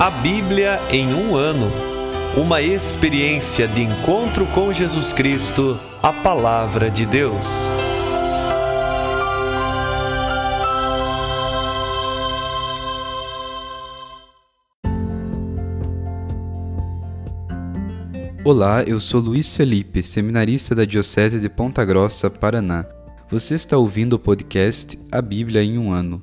A Bíblia em um ano. Uma experiência de encontro com Jesus Cristo, a Palavra de Deus. Olá, eu sou Luiz Felipe, seminarista da Diocese de Ponta Grossa, Paraná. Você está ouvindo o podcast A Bíblia em um Ano.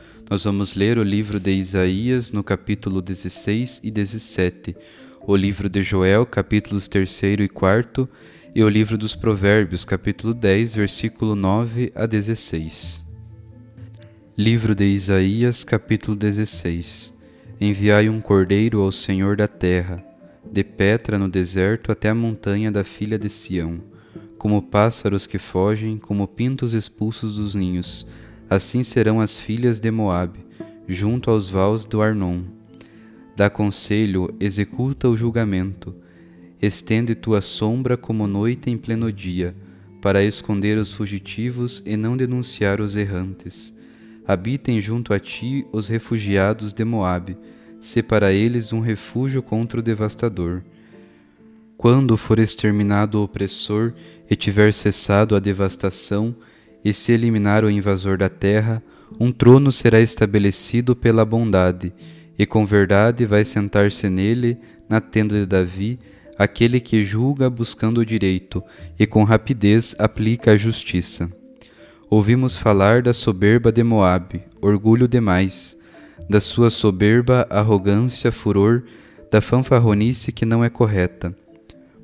Nós vamos ler o livro de Isaías no capítulo 16 e 17, o livro de Joel, capítulos 3 e 4, e o livro dos Provérbios, capítulo 10, versículo 9 a 16. Livro de Isaías, capítulo 16. Enviai um cordeiro ao Senhor da terra, de Petra no deserto até a montanha da filha de Sião, como pássaros que fogem, como pintos expulsos dos ninhos, Assim serão as filhas de Moabe, junto aos vales do Arnon. Dá conselho, executa o julgamento. Estende tua sombra como noite em pleno dia, para esconder os fugitivos e não denunciar os errantes. Habitem junto a ti os refugiados de Moabe, se para eles um refúgio contra o devastador. Quando for exterminado o opressor e tiver cessado a devastação, e se eliminar o invasor da terra, um trono será estabelecido pela bondade, e com verdade vai sentar-se nele, na tenda de Davi, aquele que julga buscando o direito, e com rapidez aplica a justiça. Ouvimos falar da soberba de Moabe, orgulho demais, da sua soberba, arrogância, furor, da fanfarronice que não é correta.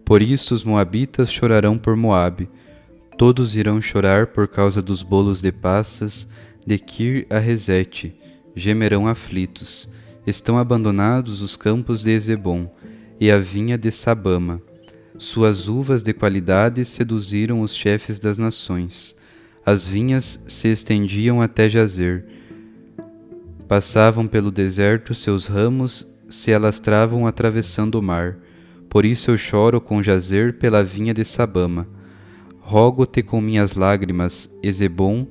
Por isso os moabitas chorarão por Moabe, Todos irão chorar por causa dos bolos de passas de Kir a Rezete, gemerão aflitos. Estão abandonados os campos de Ezebom e a vinha de Sabama. Suas uvas de qualidade seduziram os chefes das nações. As vinhas se estendiam até Jazer. Passavam pelo deserto seus ramos se alastravam atravessando o mar. Por isso eu choro com Jazer pela vinha de Sabama Rogo-te com minhas lágrimas, Ezebom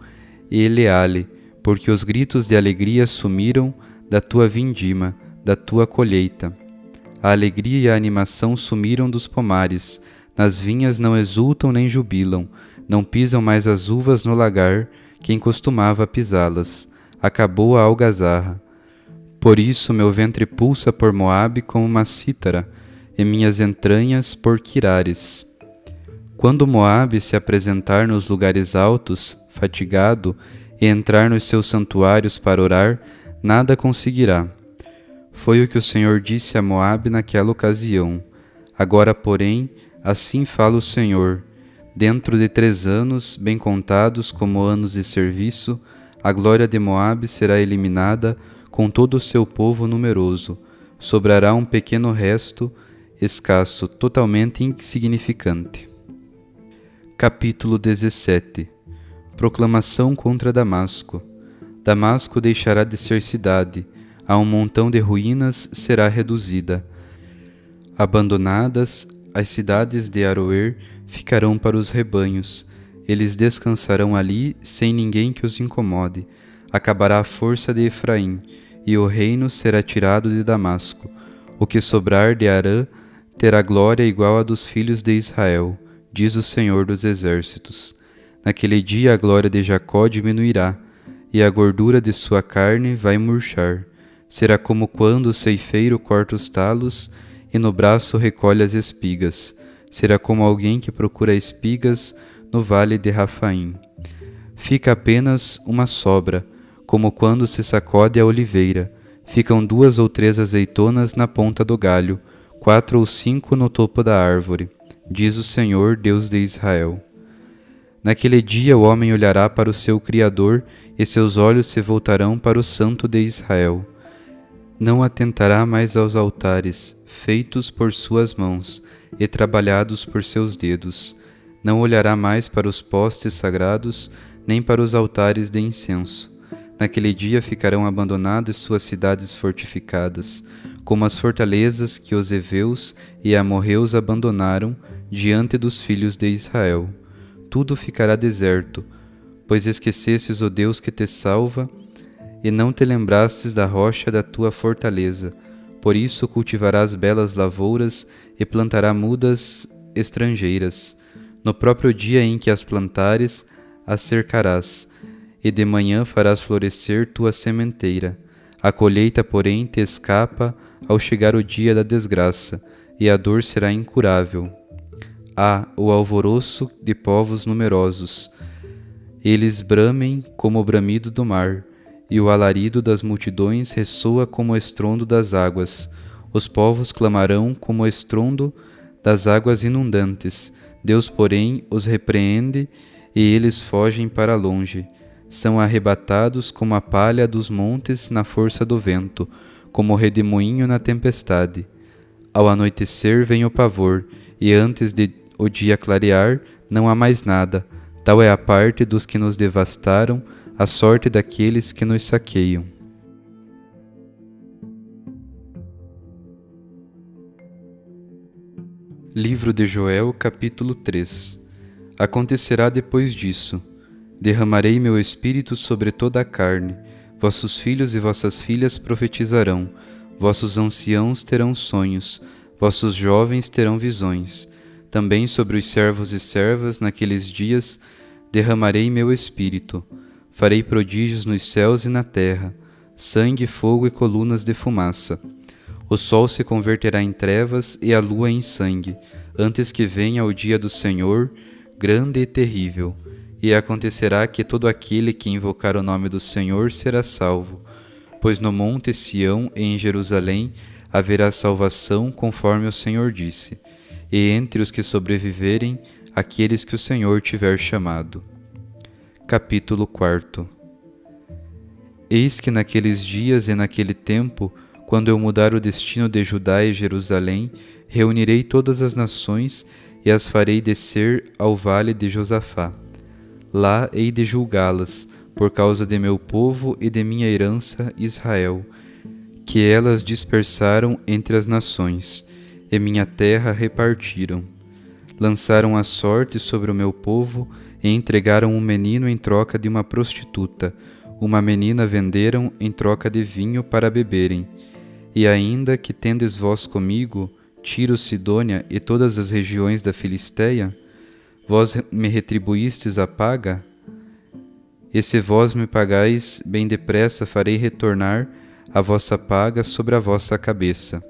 e Eleale, porque os gritos de alegria sumiram da tua vindima, da tua colheita. A alegria e a animação sumiram dos pomares, nas vinhas não exultam nem jubilam, não pisam mais as uvas no lagar, quem costumava pisá-las. Acabou a algazarra. Por isso meu ventre pulsa por Moabe como uma cítara, e minhas entranhas por Quirares. Quando Moabe se apresentar nos lugares altos, fatigado, e entrar nos seus santuários para orar, nada conseguirá. Foi o que o Senhor disse a Moabe naquela ocasião. Agora, porém, Assim fala o Senhor: dentro de três anos, bem contados como anos de serviço, a glória de Moabe será eliminada com todo o seu povo numeroso. Sobrará um pequeno resto, escasso, totalmente insignificante. Capítulo 17 Proclamação contra Damasco Damasco deixará de ser cidade, a um montão de ruínas será reduzida. Abandonadas, as cidades de Aroer ficarão para os rebanhos. Eles descansarão ali sem ninguém que os incomode. Acabará a força de Efraim, e o reino será tirado de Damasco. O que sobrar de Arã terá glória igual a dos filhos de Israel, diz o Senhor dos Exércitos. Naquele dia a glória de Jacó diminuirá, e a gordura de sua carne vai murchar. Será como quando o ceifeiro corta os talos e no braço recolhe as espigas. Será como alguém que procura espigas no vale de Rafaim. Fica apenas uma sobra, como quando se sacode a oliveira. Ficam duas ou três azeitonas na ponta do galho, quatro ou cinco no topo da árvore, diz o Senhor Deus de Israel. Naquele dia o homem olhará para o seu Criador e seus olhos se voltarão para o Santo de Israel. Não atentará mais aos altares, feitos por suas mãos e trabalhados por seus dedos. Não olhará mais para os postes sagrados, nem para os altares de incenso. Naquele dia ficarão abandonadas suas cidades fortificadas, como as fortalezas que os heveus e amorreus abandonaram diante dos filhos de Israel tudo ficará deserto, pois esquecestes o Deus que te salva e não te lembrastes da rocha da tua fortaleza. Por isso cultivarás belas lavouras e plantará mudas estrangeiras. No próprio dia em que as plantares, as cercarás, e de manhã farás florescer tua sementeira. A colheita, porém, te escapa ao chegar o dia da desgraça, e a dor será incurável há o alvoroço de povos numerosos. Eles bramem como o bramido do mar, e o alarido das multidões ressoa como o estrondo das águas. Os povos clamarão como o estrondo das águas inundantes. Deus, porém, os repreende e eles fogem para longe. São arrebatados como a palha dos montes na força do vento, como o redemoinho na tempestade. Ao anoitecer vem o pavor, e antes de o dia clarear, não há mais nada. Tal é a parte dos que nos devastaram, a sorte daqueles que nos saqueiam. Livro de Joel, capítulo 3 Acontecerá depois disso: Derramarei meu espírito sobre toda a carne. Vossos filhos e vossas filhas profetizarão, vossos anciãos terão sonhos, vossos jovens terão visões também sobre os servos e servas naqueles dias derramarei meu espírito. Farei prodígios nos céus e na terra, sangue, fogo e colunas de fumaça. O sol se converterá em trevas e a lua em sangue, antes que venha o dia do Senhor, grande e terrível. E acontecerá que todo aquele que invocar o nome do Senhor será salvo, pois no monte Sião e em Jerusalém haverá salvação, conforme o Senhor disse e entre os que sobreviverem, aqueles que o Senhor tiver chamado. Capítulo 4 Eis que naqueles dias e naquele tempo, quando eu mudar o destino de Judá e Jerusalém, reunirei todas as nações e as farei descer ao vale de Josafá. Lá hei de julgá-las, por causa de meu povo e de minha herança Israel, que elas dispersaram entre as nações e minha terra repartiram. Lançaram a sorte sobre o meu povo e entregaram um menino em troca de uma prostituta. Uma menina venderam em troca de vinho para beberem. E ainda que tendes vós comigo Tiro, Sidônia e todas as regiões da Filisteia, vós me retribuístes a paga? E se vós me pagais, bem depressa farei retornar a vossa paga sobre a vossa cabeça.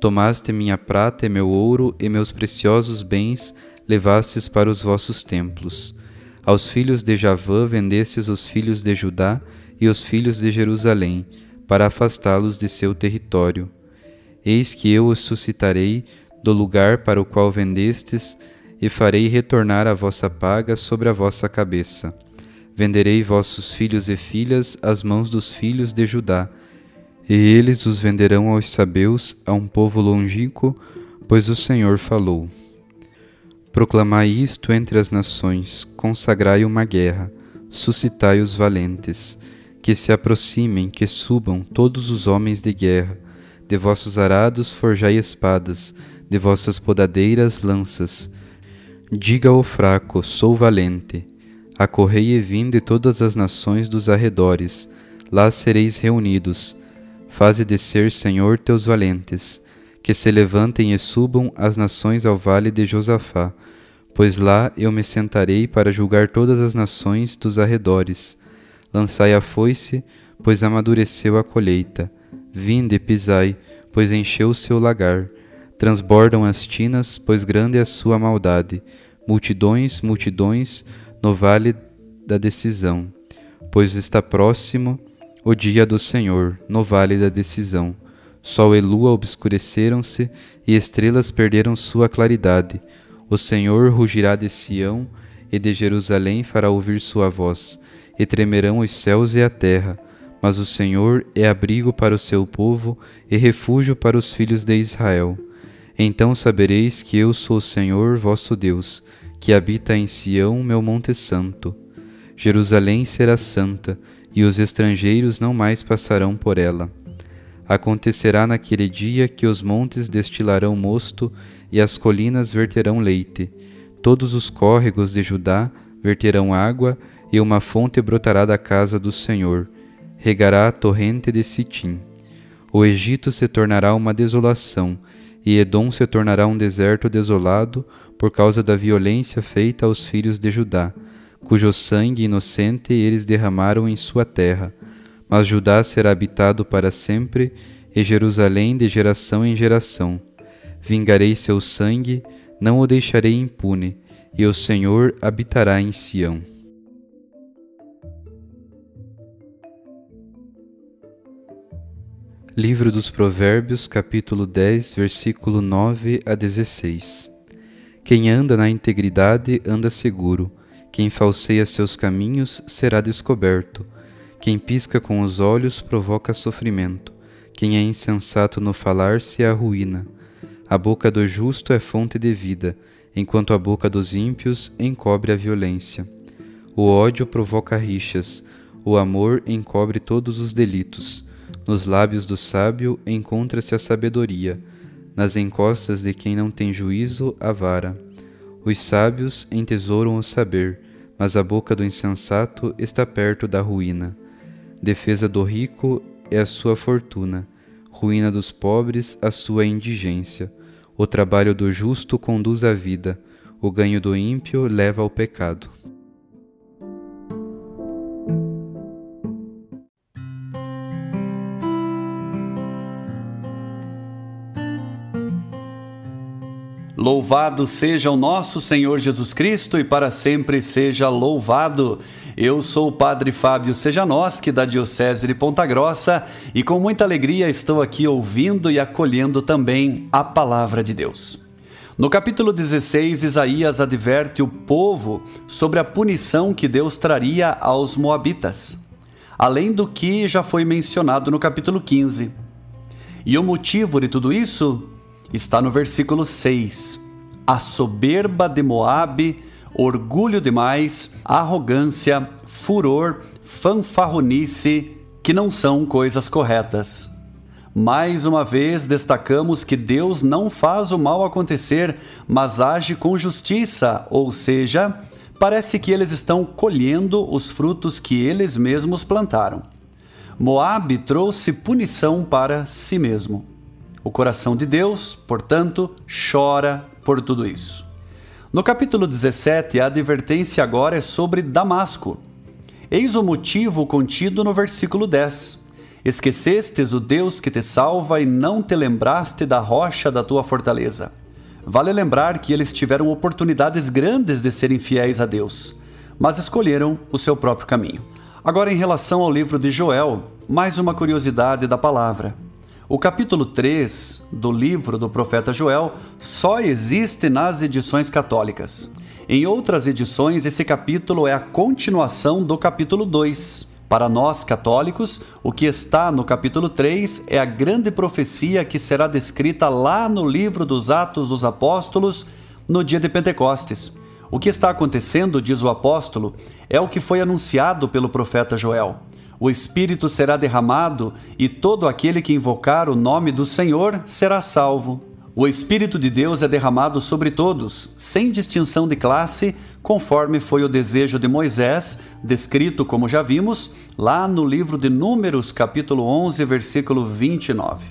Tomaste minha prata e meu ouro e meus preciosos bens levastes para os vossos templos. Aos filhos de Javã vendestes os filhos de Judá e os filhos de Jerusalém, para afastá-los de seu território. Eis que eu os suscitarei do lugar para o qual vendestes, e farei retornar a vossa paga sobre a vossa cabeça. Venderei vossos filhos e filhas às mãos dos filhos de Judá, e eles os venderão aos sabeus, a um povo longínquo, pois o Senhor falou. Proclamai isto entre as nações, consagrai uma guerra, suscitai os valentes, que se aproximem, que subam todos os homens de guerra, de vossos arados forjai espadas, de vossas podadeiras lanças. Diga ao fraco, sou valente. Acorrei e vinde todas as nações dos arredores, lá sereis reunidos. Faze descer, Senhor, teus valentes, que se levantem e subam as nações ao vale de Josafá, pois lá eu me sentarei para julgar todas as nações dos arredores. Lançai a foice, pois amadureceu a colheita. Vinde, pisai, pois encheu o seu lagar Transbordam as tinas, pois grande é a sua maldade. Multidões, multidões, no vale da decisão. Pois está próximo o dia do Senhor, no vale da decisão. Sol e lua obscureceram-se e estrelas perderam sua claridade. O Senhor rugirá de Sião e de Jerusalém fará ouvir sua voz, e tremerão os céus e a terra. Mas o Senhor é abrigo para o seu povo e refúgio para os filhos de Israel. Então sabereis que eu sou o Senhor vosso Deus, que habita em Sião, meu monte santo. Jerusalém será santa, e os estrangeiros não mais passarão por ela. Acontecerá naquele dia que os montes destilarão mosto e as colinas verterão leite. Todos os córregos de Judá verterão água, e uma fonte brotará da casa do Senhor. Regará a torrente de Sitim. O Egito se tornará uma desolação, e Edom se tornará um deserto desolado por causa da violência feita aos filhos de Judá, cujo sangue inocente eles derramaram em sua terra. Mas Judá será habitado para sempre, e Jerusalém de geração em geração. Vingarei seu sangue, não o deixarei impune, e o Senhor habitará em Sião. Livro dos Provérbios, capítulo 10, versículo 9 a 16. Quem anda na integridade anda seguro, quem falseia seus caminhos será descoberto. Quem pisca com os olhos provoca sofrimento, quem é insensato no falar se arruína. A boca do justo é fonte de vida, enquanto a boca dos ímpios encobre a violência. O ódio provoca rixas, o amor encobre todos os delitos. Nos lábios do sábio encontra-se a sabedoria, nas encostas de quem não tem juízo, a vara. Os sábios entesouram o saber, mas a boca do insensato está perto da ruína. Defesa do rico é a sua fortuna, ruína dos pobres a sua indigência. O trabalho do justo conduz à vida, o ganho do ímpio leva ao pecado. Louvado seja o nosso Senhor Jesus Cristo e para sempre seja louvado. Eu sou o Padre Fábio Sejanoschi, da Diocese de Ponta Grossa, e com muita alegria estou aqui ouvindo e acolhendo também a Palavra de Deus. No capítulo 16, Isaías adverte o povo sobre a punição que Deus traria aos Moabitas, além do que já foi mencionado no capítulo 15. E o motivo de tudo isso está no versículo 6. A soberba de Moabe, orgulho demais, arrogância, furor, fanfarronice, que não são coisas corretas. Mais uma vez destacamos que Deus não faz o mal acontecer, mas age com justiça, ou seja, parece que eles estão colhendo os frutos que eles mesmos plantaram. Moabe trouxe punição para si mesmo. O coração de Deus, portanto, chora por tudo isso. No capítulo 17, a advertência agora é sobre Damasco. Eis o motivo contido no versículo 10. Esquecestes o Deus que te salva e não te lembraste da rocha da tua fortaleza. Vale lembrar que eles tiveram oportunidades grandes de serem fiéis a Deus, mas escolheram o seu próprio caminho. Agora, em relação ao livro de Joel, mais uma curiosidade da palavra. O capítulo 3 do livro do profeta Joel só existe nas edições católicas. Em outras edições, esse capítulo é a continuação do capítulo 2. Para nós católicos, o que está no capítulo 3 é a grande profecia que será descrita lá no livro dos Atos dos Apóstolos no dia de Pentecostes. O que está acontecendo, diz o apóstolo, é o que foi anunciado pelo profeta Joel. O Espírito será derramado e todo aquele que invocar o nome do Senhor será salvo. O Espírito de Deus é derramado sobre todos, sem distinção de classe, conforme foi o desejo de Moisés, descrito, como já vimos, lá no livro de Números, capítulo 11, versículo 29.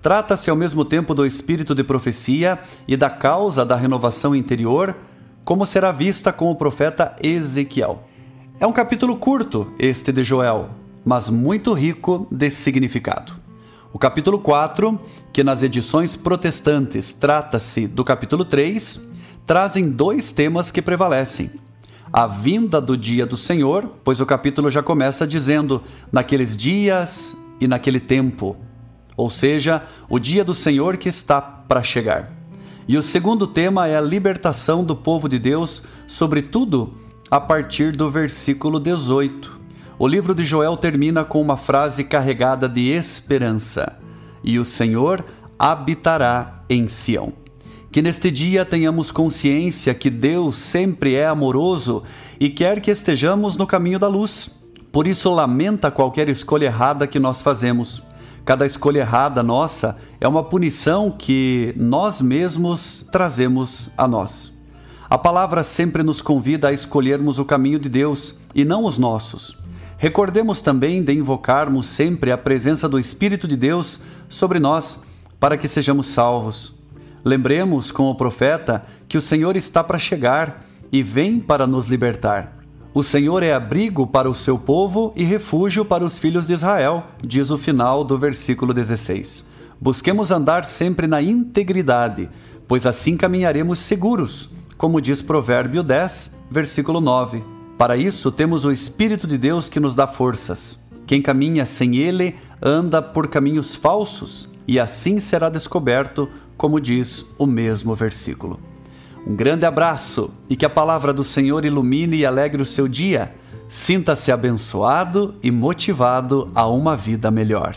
Trata-se ao mesmo tempo do espírito de profecia e da causa da renovação interior, como será vista com o profeta Ezequiel. É um capítulo curto, este de Joel, mas muito rico de significado. O capítulo 4, que nas edições protestantes trata-se do capítulo 3, trazem dois temas que prevalecem. A vinda do dia do Senhor, pois o capítulo já começa dizendo naqueles dias e naquele tempo, ou seja, o dia do Senhor que está para chegar. E o segundo tema é a libertação do povo de Deus, sobretudo a partir do versículo 18. O livro de Joel termina com uma frase carregada de esperança: E o Senhor habitará em Sião. Que neste dia tenhamos consciência que Deus sempre é amoroso e quer que estejamos no caminho da luz. Por isso, lamenta qualquer escolha errada que nós fazemos. Cada escolha errada nossa é uma punição que nós mesmos trazemos a nós. A palavra sempre nos convida a escolhermos o caminho de Deus e não os nossos. Recordemos também de invocarmos sempre a presença do Espírito de Deus sobre nós, para que sejamos salvos. Lembremos, com o profeta, que o Senhor está para chegar e vem para nos libertar. O Senhor é abrigo para o seu povo e refúgio para os filhos de Israel, diz o final do versículo 16. Busquemos andar sempre na integridade, pois assim caminharemos seguros, como diz Provérbio 10, versículo 9. Para isso, temos o Espírito de Deus que nos dá forças. Quem caminha sem ele anda por caminhos falsos, e assim será descoberto, como diz o mesmo versículo. Um grande abraço e que a palavra do Senhor ilumine e alegre o seu dia. Sinta-se abençoado e motivado a uma vida melhor.